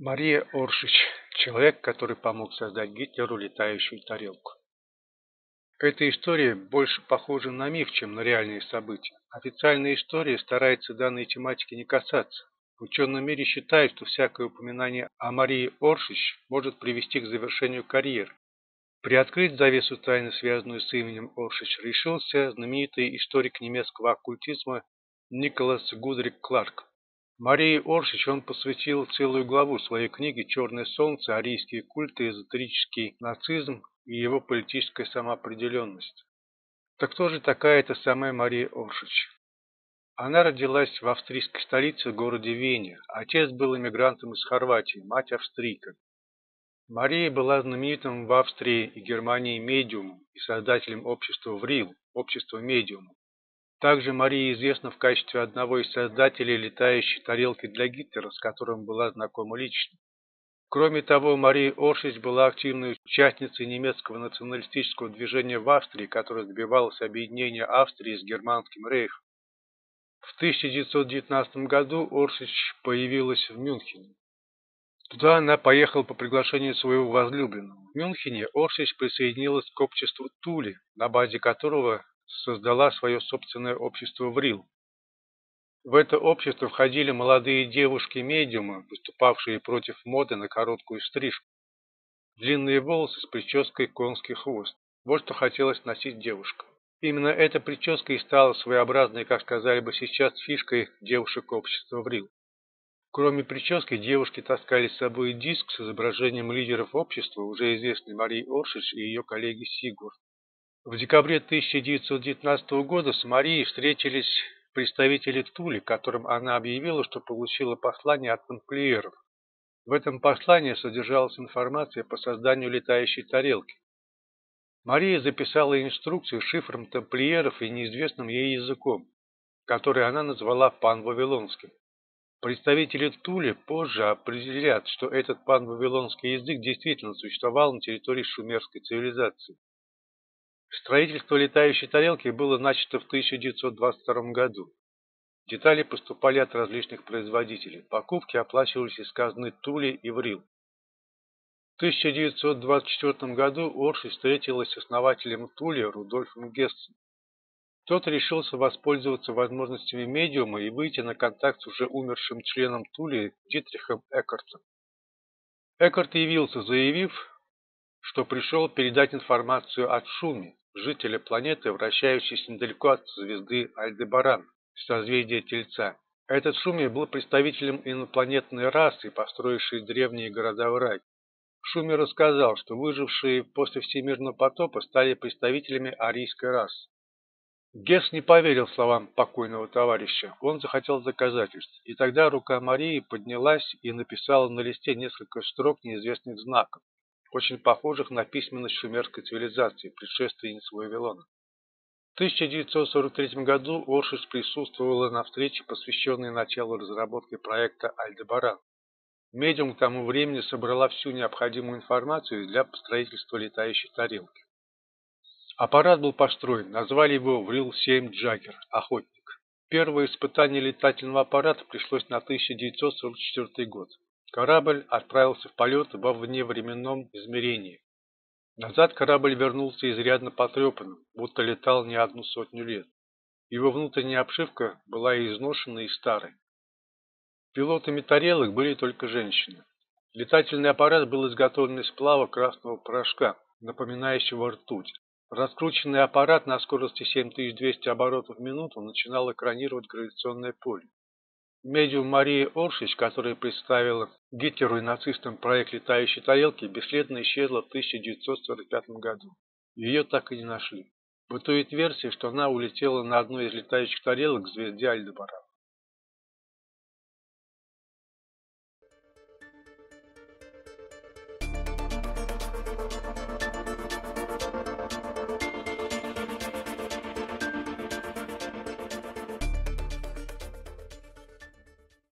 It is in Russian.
Мария Оршич – человек, который помог создать Гитлеру летающую тарелку. Эта история больше похожа на миф, чем на реальные события. Официальная история старается данной тематики не касаться. В ученом мире считают, что всякое упоминание о Марии Оршич может привести к завершению карьеры. Приоткрыть завесу тайны, связанную с именем Оршич, решился знаменитый историк немецкого оккультизма Николас Гудрик Кларк. Марии Оршич он посвятил целую главу своей книги «Черное солнце. Арийские культы, эзотерический нацизм и его политическая самоопределенность». Так кто же такая эта самая Мария Оршич? Она родилась в австрийской столице, городе Вене. Отец был иммигрантом из Хорватии, мать австрийка. Мария была знаменитым в Австрии и Германии медиумом и создателем общества ВРИЛ, общества медиумов. Также Мария известна в качестве одного из создателей летающей тарелки для Гитлера, с которым была знакома лично. Кроме того, Мария Оршич была активной участницей немецкого националистического движения в Австрии, которое добивалось объединения Австрии с Германским рейхом. В 1919 году Оршич появилась в Мюнхене. Туда она поехала по приглашению своего возлюбленного. В Мюнхене Оршич присоединилась к обществу Тули, на базе которого создала свое собственное общество ВРИЛ. В это общество входили молодые девушки-медиумы, выступавшие против моды на короткую стрижку. Длинные волосы с прической конский хвост. Вот что хотелось носить девушка. Именно эта прическа и стала своеобразной, как сказали бы сейчас, фишкой девушек общества ВРИЛ. Кроме прически, девушки таскали с собой диск с изображением лидеров общества, уже известной Марии Оршич и ее коллеги Сигурд. В декабре 1919 года с Марией встретились представители Тули, которым она объявила, что получила послание от тамплиеров. В этом послании содержалась информация по созданию летающей тарелки. Мария записала инструкцию шифром тамплиеров и неизвестным ей языком, который она назвала пан-вавилонским. Представители Тули позже определят, что этот пан-вавилонский язык действительно существовал на территории шумерской цивилизации. Строительство летающей тарелки было начато в 1922 году. Детали поступали от различных производителей. Покупки оплачивались из казны Тули и Врил. В 1924 году Орши встретилась с основателем Тули Рудольфом Гессом. Тот решился воспользоваться возможностями медиума и выйти на контакт с уже умершим членом Тули Дитрихом Эккартом. Эккарт явился, заявив, что пришел передать информацию от Шуми, жителя планеты, вращающейся недалеко от звезды Альдебаран, созвездия Тельца. Этот Шуми был представителем инопланетной расы, построившей древние города в рай. Шуми рассказал, что выжившие после всемирного потопа стали представителями арийской расы. Гесс не поверил словам покойного товарища, он захотел доказательств, и тогда рука Марии поднялась и написала на листе несколько строк неизвестных знаков очень похожих на письменность шумерской цивилизации, предшественницы Вавилона. В 1943 году Оршис присутствовала на встрече, посвященной началу разработки проекта Альдебаран. Медиум к тому времени собрала всю необходимую информацию для строительства летающей тарелки. Аппарат был построен, назвали его Врил-7 Джаггер, охотник. Первое испытание летательного аппарата пришлось на 1944 год. Корабль отправился в полет во вневременном измерении. Назад корабль вернулся изрядно потрепанным, будто летал не одну сотню лет. Его внутренняя обшивка была изношенной и старой. Пилотами тарелок были только женщины. Летательный аппарат был изготовлен из сплава красного порошка, напоминающего ртуть. Раскрученный аппарат на скорости 7200 оборотов в минуту начинал экранировать гравитационное поле. Медиум Мария Оршич, которая представила Гитлеру и нацистам проект летающей тарелки, бесследно исчезла в 1945 году. Ее так и не нашли. Бытует версия, что она улетела на одной из летающих тарелок к звезде Альдебаран.